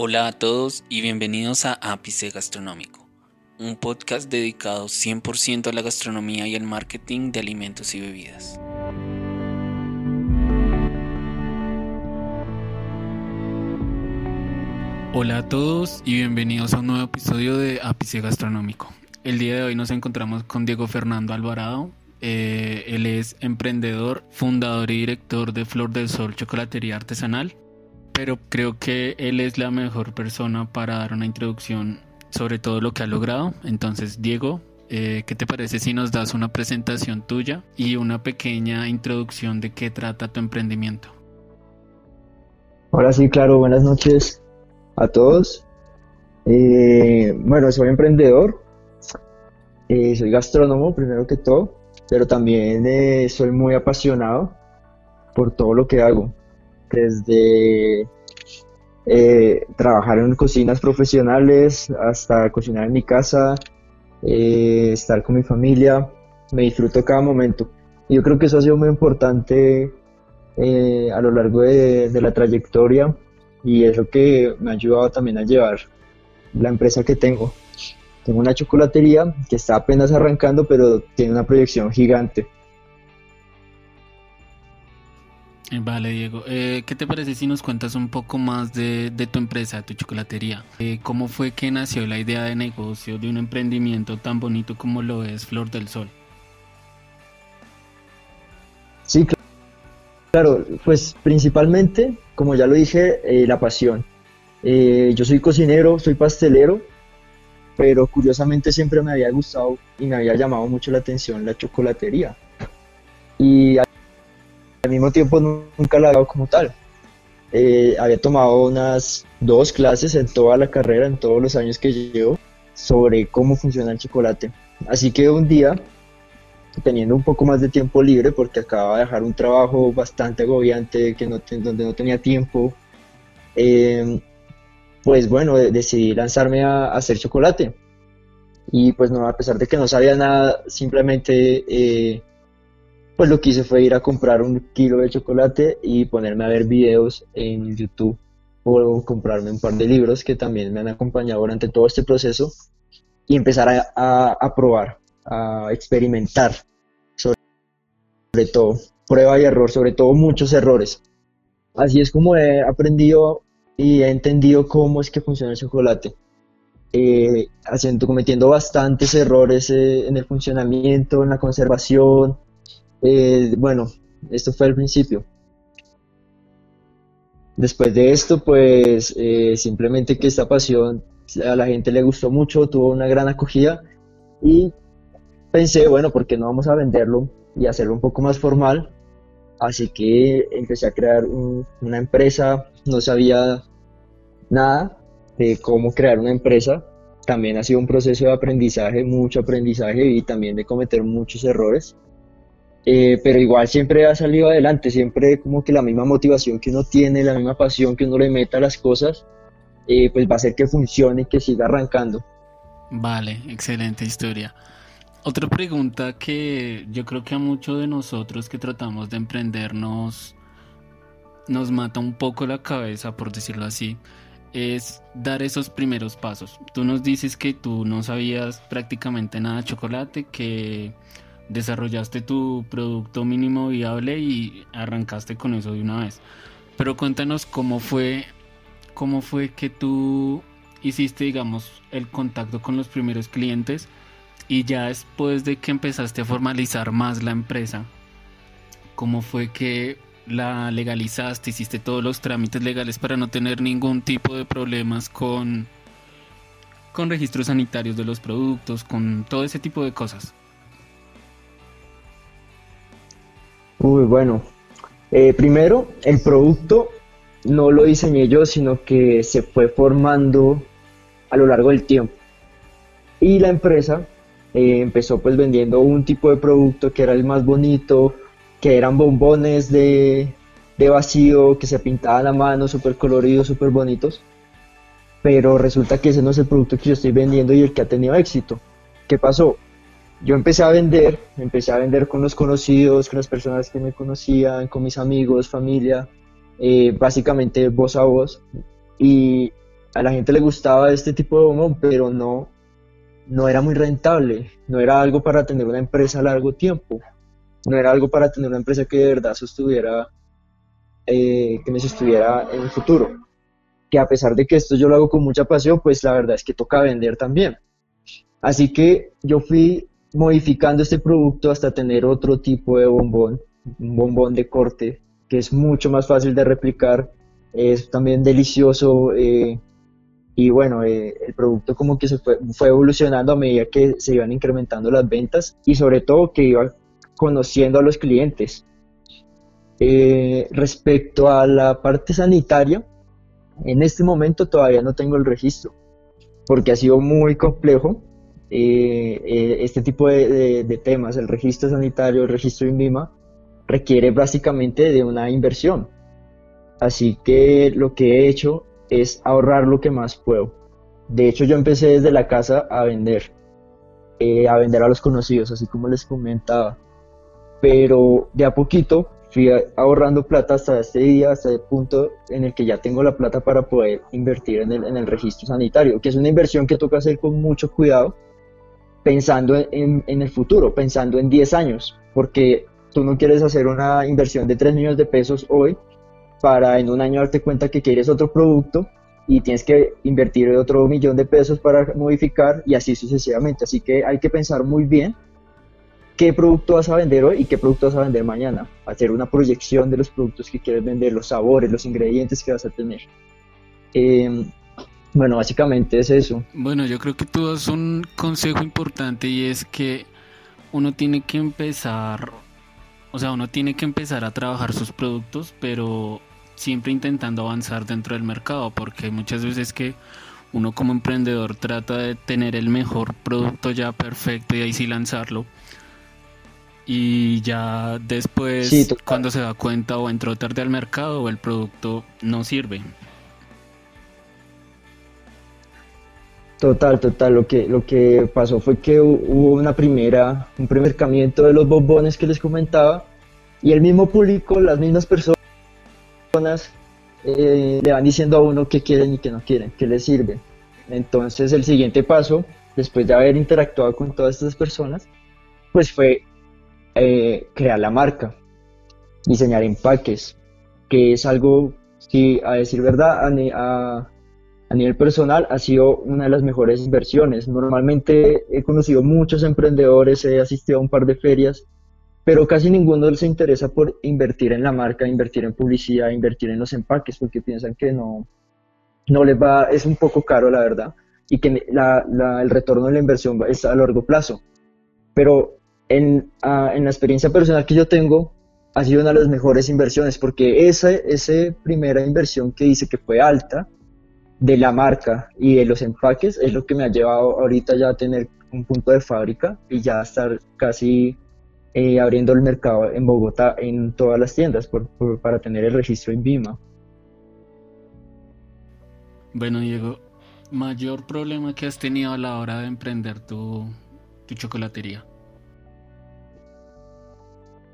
Hola a todos y bienvenidos a Ápice Gastronómico, un podcast dedicado 100% a la gastronomía y al marketing de alimentos y bebidas. Hola a todos y bienvenidos a un nuevo episodio de Ápice Gastronómico. El día de hoy nos encontramos con Diego Fernando Alvarado. Eh, él es emprendedor, fundador y director de Flor del Sol Chocolatería Artesanal pero creo que él es la mejor persona para dar una introducción sobre todo lo que ha logrado. Entonces, Diego, eh, ¿qué te parece si nos das una presentación tuya y una pequeña introducción de qué trata tu emprendimiento? Hola, sí, claro, buenas noches a todos. Eh, bueno, soy emprendedor, eh, soy gastrónomo primero que todo, pero también soy muy apasionado por todo lo que hago desde eh, trabajar en cocinas profesionales hasta cocinar en mi casa, eh, estar con mi familia, me disfruto cada momento. Yo creo que eso ha sido muy importante eh, a lo largo de, la trayectoria y es lo que me ha ayudado también a llevar la empresa que tengo. Tengo una chocolatería que está apenas arrancando, pero tiene una proyección gigante. Vale, Diego. Eh, ¿Qué te parece si nos cuentas un poco más de, tu empresa, tu chocolatería? Eh, ¿Cómo fue que nació la idea de negocio de un emprendimiento tan bonito como lo es Flor del Sol? Sí, claro. Pues principalmente, como ya lo dije, la pasión. yo soy cocinero, soy pastelero, pero curiosamente siempre me había gustado y me había llamado mucho la atención la chocolatería. Y al mismo tiempo nunca la he dado como tal. Eh, había tomado unas dos clases en toda la carrera, en todos los años que llevo, sobre cómo funciona el chocolate. Así que un día, teniendo un poco más de tiempo libre, porque acababa de dejar un trabajo bastante agobiante, que donde no tenía tiempo, eh, pues bueno, decidí lanzarme a, hacer chocolate. Y pues no, a pesar de que no sabía nada, simplemente eh, pues lo que hice fue ir a comprar un kilo de chocolate y ponerme a ver videos en YouTube o comprarme un par de libros que también me han acompañado durante todo este proceso y empezar a, probar, a experimentar sobre, todo, prueba y error, sobre todo muchos errores. Así es como he aprendido y he entendido cómo es que funciona el chocolate. Eh, haciendo, cometiendo bastantes errores eh, en el funcionamiento, en la conservación, eh, bueno, esto fue el principio. Después de esto, pues eh, simplemente que esta pasión a la gente le gustó mucho, tuvo una gran acogida y pensé, bueno, ¿por qué no vamos a venderlo y hacerlo un poco más formal? Así que empecé a crear una empresa, no sabía nada de cómo crear una empresa. También ha sido un proceso de aprendizaje, mucho aprendizaje y también de cometer muchos errores. Eh, pero igual siempre ha salido adelante, siempre como que la misma motivación que uno tiene, la misma pasión que uno le meta a las cosas, eh, pues va a hacer que funcione y que siga arrancando. Vale, excelente historia. Otra pregunta que yo creo que a muchos de nosotros que tratamos de emprender nos, nos mata un poco la cabeza, por decirlo así, es dar esos primeros pasos. Tú nos dices que tú no sabías prácticamente nada de chocolate, que desarrollaste tu producto mínimo viable y arrancaste con eso de una vez. Pero cuéntanos cómo fue, cómo fue que tú hiciste, digamos, el contacto con los primeros clientes y ya después de que empezaste a formalizar más la empresa, cómo fue que la legalizaste, hiciste todos los trámites legales para no tener ningún tipo de problemas con con registros sanitarios de los productos, con todo ese tipo de cosas. Bueno. Eh, primero, el producto no lo diseñé yo, sino que se fue formando a lo largo del tiempo. Y la empresa eh, empezó pues vendiendo un tipo de producto que era el más bonito, que eran bombones de, de vacío, que se pintaban a mano, súper coloridos, súper bonitos. Pero resulta que ese no es el producto que yo estoy vendiendo y el que ha tenido éxito. ¿Qué pasó? Yo empecé a vender, empecé a vender con los conocidos, con las personas que me conocían, con mis amigos, familia, eh, básicamente voz a voz. Y a la gente le gustaba este tipo de bombón, pero no, no era muy rentable, no era algo para tener una empresa a largo tiempo, no era algo para tener una empresa que de verdad sostuviera, eh, que me sostuviera en el futuro. Que a pesar de que esto yo lo hago con mucha pasión, pues la verdad es que toca vender también. Así que yo fui modificando este producto hasta tener otro tipo de bombón, un bombón de corte, que es mucho más fácil de replicar, es también delicioso, eh, y bueno, eh, el producto como que se fue, evolucionando a medida que se iban incrementando las ventas y sobre todo que iba conociendo a los clientes. Eh, respecto a la parte sanitaria, en este momento todavía no tengo el registro, porque ha sido muy complejo eh, este tipo de, de, temas, el registro sanitario, el registro INVIMA, requiere básicamente de una inversión. Así que lo que he hecho es ahorrar lo que más puedo. De hecho, yo empecé desde la casa a vender, eh, a vender a los conocidos, así como les comentaba. Pero de a poquito fui ahorrando plata hasta este día, hasta el punto en el que ya tengo la plata para poder invertir en el, en el registro sanitario, que es una inversión que toca hacer con mucho cuidado, pensando en, en el futuro, pensando en 10 años, porque tú no quieres hacer una inversión de 3 millones de pesos hoy para en un año darte cuenta que quieres otro producto y tienes que invertir otro millón de pesos para modificar y así sucesivamente. Así que hay que pensar muy bien qué producto vas a vender hoy y qué producto vas a vender mañana. Hacer una proyección de los productos que quieres vender, los sabores, los ingredientes que vas a tener. Em, bueno, básicamente es eso. Bueno, yo creo que tú das un consejo importante y es que uno tiene que empezar, o sea, uno tiene que empezar a trabajar sus productos, pero siempre intentando avanzar dentro del mercado, porque muchas veces que uno como emprendedor trata de tener el mejor producto ya perfecto y ahí sí lanzarlo. Y ya después, cuando se da cuenta o entró tarde al mercado, el producto no sirve. Total, total. Lo que, lo que pasó fue que hubo una primera, un primer cambiamiento de los bombones que les comentaba y el mismo público, las mismas personas eh, le van diciendo a uno qué quieren y qué no quieren, qué les sirve. Entonces el siguiente paso, después de haber interactuado con todas estas personas, pues fue eh, crear la marca, diseñar empaques, que es algo, si a decir verdad, a, a nivel personal ha sido una de las mejores inversiones. Normalmente he conocido muchos emprendedores, he asistido a un par de ferias pero casi ninguno se interesa por invertir en la marca, invertir en publicidad, invertir en los empaques, porque piensan que no, no les va, es un poco caro, la verdad, y que el retorno de la inversión es a largo plazo. Pero en, en, la experiencia personal que yo tengo, ha sido una de las mejores inversiones, porque esa, esa primera inversión que dice que fue alta, de la marca y de los empaques, es lo que me ha llevado ahorita ya a tener un punto de fábrica y ya estar casi eh, abriendo el mercado en Bogotá en todas las tiendas para tener el registro en Vima. Bueno, Diego, mayor problema que has tenido a la hora de emprender tu, tu chocolatería.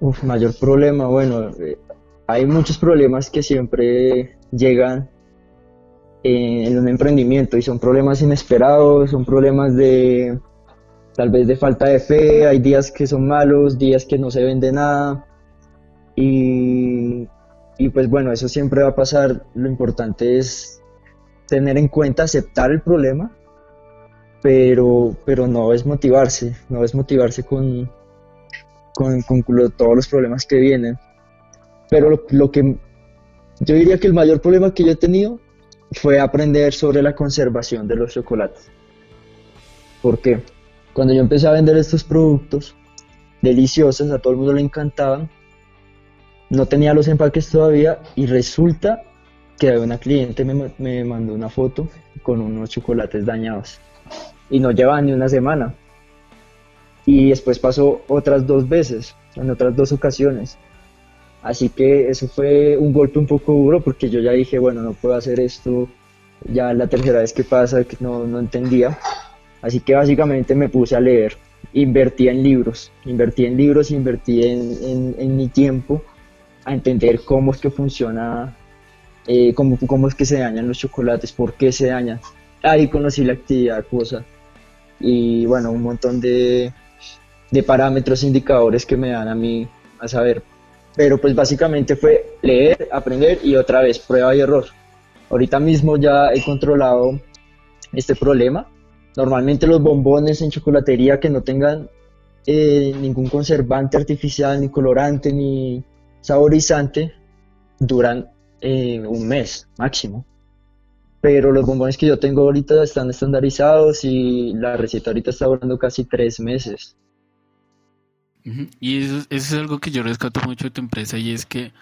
Uf, mayor problema, bueno, eh, hay muchos problemas que siempre llegan en un emprendimiento y son problemas inesperados, son problemas de tal vez de falta de fe, hay días que son malos, días que no se vende nada y, pues bueno, eso siempre va a pasar, lo importante es tener en cuenta, aceptar el problema, pero, pero no es motivarse, no es motivarse con, con, todos los problemas que vienen. Pero lo, lo, que yo diría que el mayor problema que yo he tenido fue aprender sobre la conservación de los chocolates. ¿Por qué? Cuando yo empecé a vender estos productos deliciosos, a todo el mundo le encantaban, no tenía los empaques todavía y resulta que una cliente me, mandó una foto con unos chocolates dañados y no llevaban ni una semana. Y después pasó otras dos veces, en otras dos ocasiones. Así que eso fue un golpe un poco duro porque yo ya dije, bueno, no puedo hacer esto. Ya la tercera vez que pasa, que no, no entendía. Así que básicamente me puse a leer, invertí en libros, invertí en libros, invertí en, en, mi tiempo a entender cómo es que funciona eh, cómo, cómo es que se dañan los chocolates, por qué se dañan. Ahí conocí la actividad cosa y bueno, un montón de, de parámetros, indicadores que me dan a mí a saber. Pero pues básicamente fue leer, aprender y otra vez prueba y error. Ahorita mismo ya he controlado este problema. Normalmente los bombones en chocolatería que no tengan eh, ningún conservante artificial, ni colorante, ni saborizante, duran eh, un mes máximo. Pero los bombones que yo tengo ahorita están estandarizados y la receta ahorita está durando casi tres meses. Y eso, es algo que yo rescato mucho de tu empresa y es que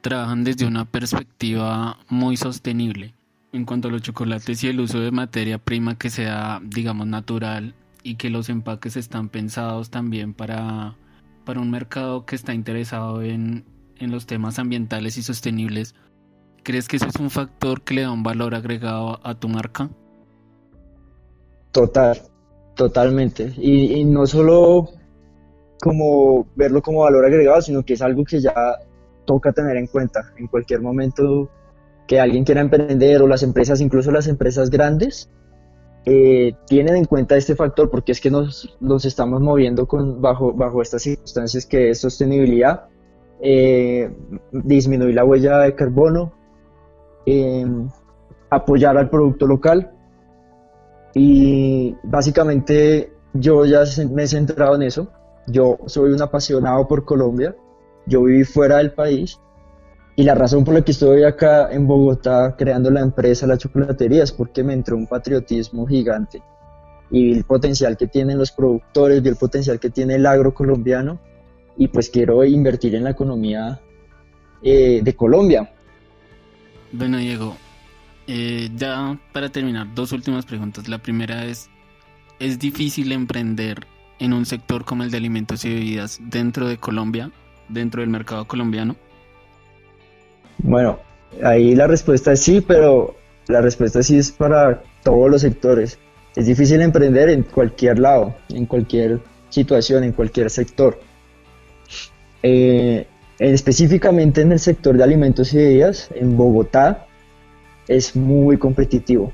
trabajan desde una perspectiva muy sostenible en cuanto a los chocolates y el uso de materia prima que sea, digamos, natural y que los empaques están pensados también para, para un mercado que está interesado en, en los temas ambientales y sostenibles. ¿Crees que eso es un factor que le da un valor agregado a tu marca? Total, totalmente. Y, y no solo como verlo como valor agregado, sino que es algo que ya toca tener en cuenta en cualquier momento que alguien quiera emprender o las empresas, incluso las empresas grandes, eh, tienen en cuenta este factor porque es que nos, nos estamos moviendo con, bajo, bajo estas circunstancias que es sostenibilidad, eh, disminuir la huella de carbono, em, apoyar al producto local y básicamente yo ya me he centrado en eso. Yo soy un apasionado por Colombia, yo viví fuera del país y la razón por la que estoy acá en Bogotá creando la empresa La Chocolatería es porque me entró un patriotismo gigante y vi el potencial que tienen los productores, vi el potencial que tiene el agro colombiano y pues quiero invertir en la economía eh, de Colombia. Bueno, Diego, eh, ya para terminar, dos últimas preguntas. La primera es, ¿es difícil emprender en un sector como el de alimentos y bebidas dentro de Colombia, dentro del mercado colombiano? Bueno, ahí la respuesta es sí, pero la respuesta sí es para todos los sectores. Es difícil emprender en cualquier lado, en cualquier situación, en cualquier sector. Eh, específicamente en el sector de alimentos y bebidas, en Bogotá, es muy competitivo.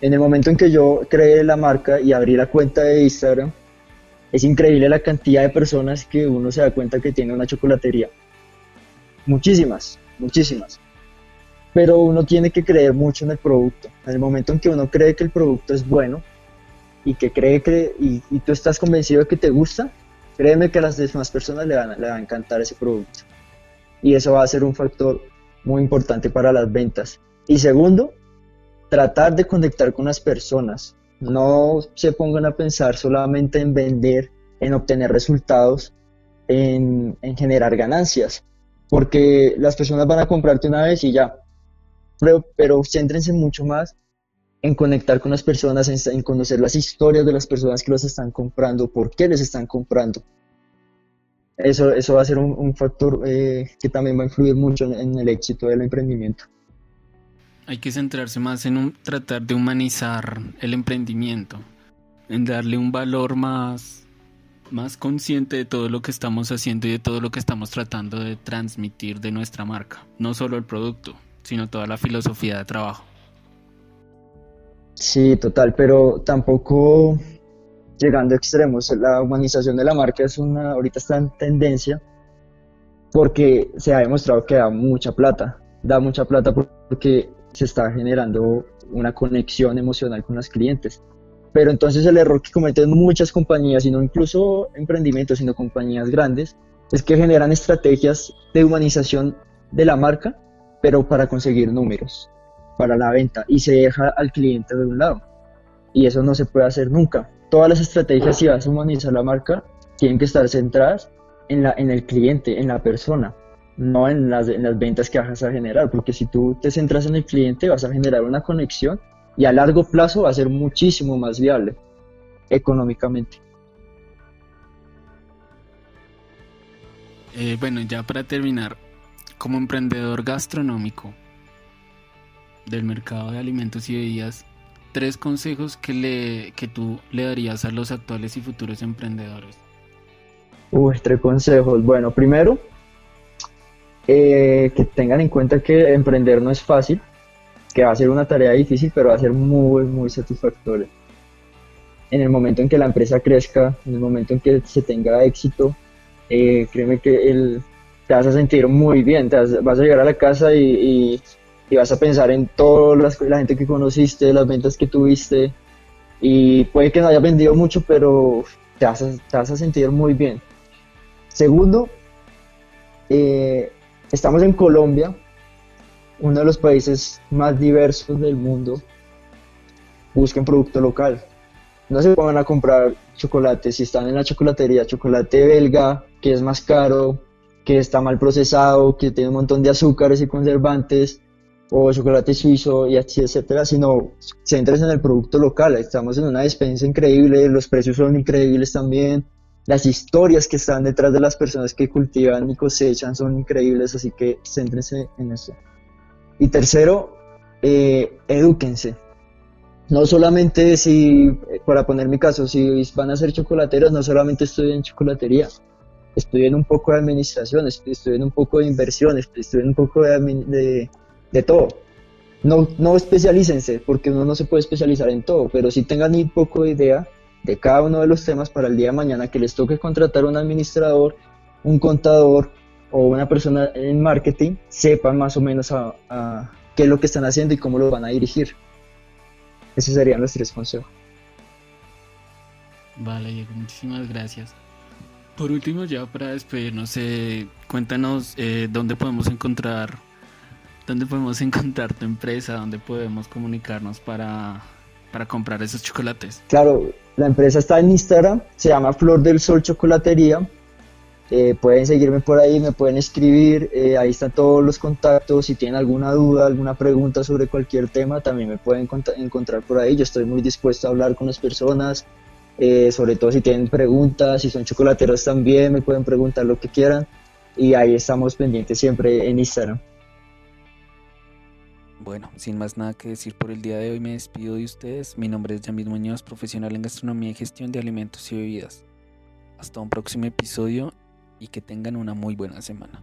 En el momento en que yo creé la marca y abrí la cuenta de Instagram, es increíble la cantidad de personas que uno se da cuenta que tiene una chocolatería. Muchísimas, muchísimas. Pero uno tiene que creer mucho en el producto. En el momento en que uno cree que el producto es bueno y que cree que y, tú estás convencido de que te gusta, créeme que a las demás personas le van, le a encantar ese producto. Y eso va a ser un factor muy importante para las ventas. Y segundo, tratar de conectar con las personas. No se pongan a pensar solamente en vender, en obtener resultados, en, en generar ganancias porque las personas van a comprarte una vez y ya. Pero, pero céntrense mucho más en conectar con las personas, en, conocer las historias de las personas que los están comprando, por qué les están comprando. Eso, eso va a ser un, factor eh, que también va a influir mucho en, el éxito del emprendimiento. Hay que centrarse más en tratar de humanizar el emprendimiento, en darle un valor más más consciente de todo lo que estamos haciendo y de todo lo que estamos tratando de transmitir de nuestra marca. No solo el producto, sino toda la filosofía de trabajo. Sí, total, pero tampoco llegando a extremos. La humanización de la marca es una, ahorita está en tendencia porque se ha demostrado que da mucha plata. Da mucha plata porque se está generando una conexión emocional con los clientes. Pero entonces el error que cometen muchas compañías, y no incluso emprendimientos, sino compañías grandes, es que generan estrategias de humanización de la marca, pero para conseguir números, para la venta, y se deja al cliente de un lado. Y eso no se puede hacer nunca. Todas las estrategias, si vas a humanizar la marca, tienen que estar centradas en, en el cliente, en la persona, no en las, en las ventas que vas a generar, porque si tú te centras en el cliente, vas a generar una conexión y a largo plazo va a ser muchísimo más viable económicamente. Eh, bueno, ya para terminar, como emprendedor gastronómico del mercado de alimentos y bebidas, tres consejos que, le, que tú le darías a los actuales y futuros emprendedores. Uy, tres consejos. Bueno, primero, eh, que tengan en cuenta que emprender no es fácil, que va a ser una tarea difícil, pero va a ser muy, muy satisfactoria. En el momento en que la empresa crezca, en el momento en que se tenga éxito, eh, créeme que el, te vas a sentir muy bien, te vas, a llegar a la casa y, y, vas a pensar en toda la gente que conociste, las ventas que tuviste, y puede que no haya vendido mucho, pero te vas a, te vas a sentir muy bien. Segundo, eh, estamos en Colombia, uno de los países más diversos del mundo. Busquen producto local. No se pongan a comprar chocolate si están en la chocolatería, chocolate belga, que es más caro, que está mal procesado, que tiene un montón de azúcares y conservantes, o chocolate suizo y así, etcétera, sino centres en el producto local. Estamos en una despensa increíble, los precios son increíbles también, las historias que están detrás de las personas que cultivan y cosechan son increíbles, así que céntrense en eso. Y tercero, eh, edúquense. No solamente si, para poner mi caso, si van a ser chocolateros, no solamente estudien chocolatería, estudien un poco de administración, estudien un poco de inversión, estudien un poco de, de, todo. No, no especialícense, porque uno no se puede especializar en todo, pero si tengan un poco de idea de cada uno de los temas para el día de mañana que les toque contratar un administrador, un contador o una persona en marketing, sepan más o menos a, qué es lo que están haciendo y cómo lo van a dirigir. Esos serían los tres. Vale, Diego, muchísimas gracias. Por último, ya para despedirnos, eh, cuéntanos eh, dónde podemos encontrar, dónde podemos encontrar tu empresa, dónde podemos comunicarnos para, para comprar esos chocolates. Claro, la empresa está en Instagram, se llama Flor del Sol Chocolatería. Eh, pueden seguirme por ahí, me pueden escribir, eh, ahí están todos los contactos. Si tienen alguna duda, alguna pregunta sobre cualquier tema, también me pueden encontrar por ahí. Yo estoy muy dispuesto a hablar con las personas, eh, sobre todo si tienen preguntas, si son chocolateros también, me pueden preguntar lo que quieran. Y ahí estamos pendientes siempre en Instagram. Bueno, sin más nada que decir por el día de hoy, me despido de ustedes. Mi nombre es Yamil Muñoz, profesional en gastronomía y gestión de alimentos y bebidas. Hasta un próximo episodio y que tengan una muy buena semana.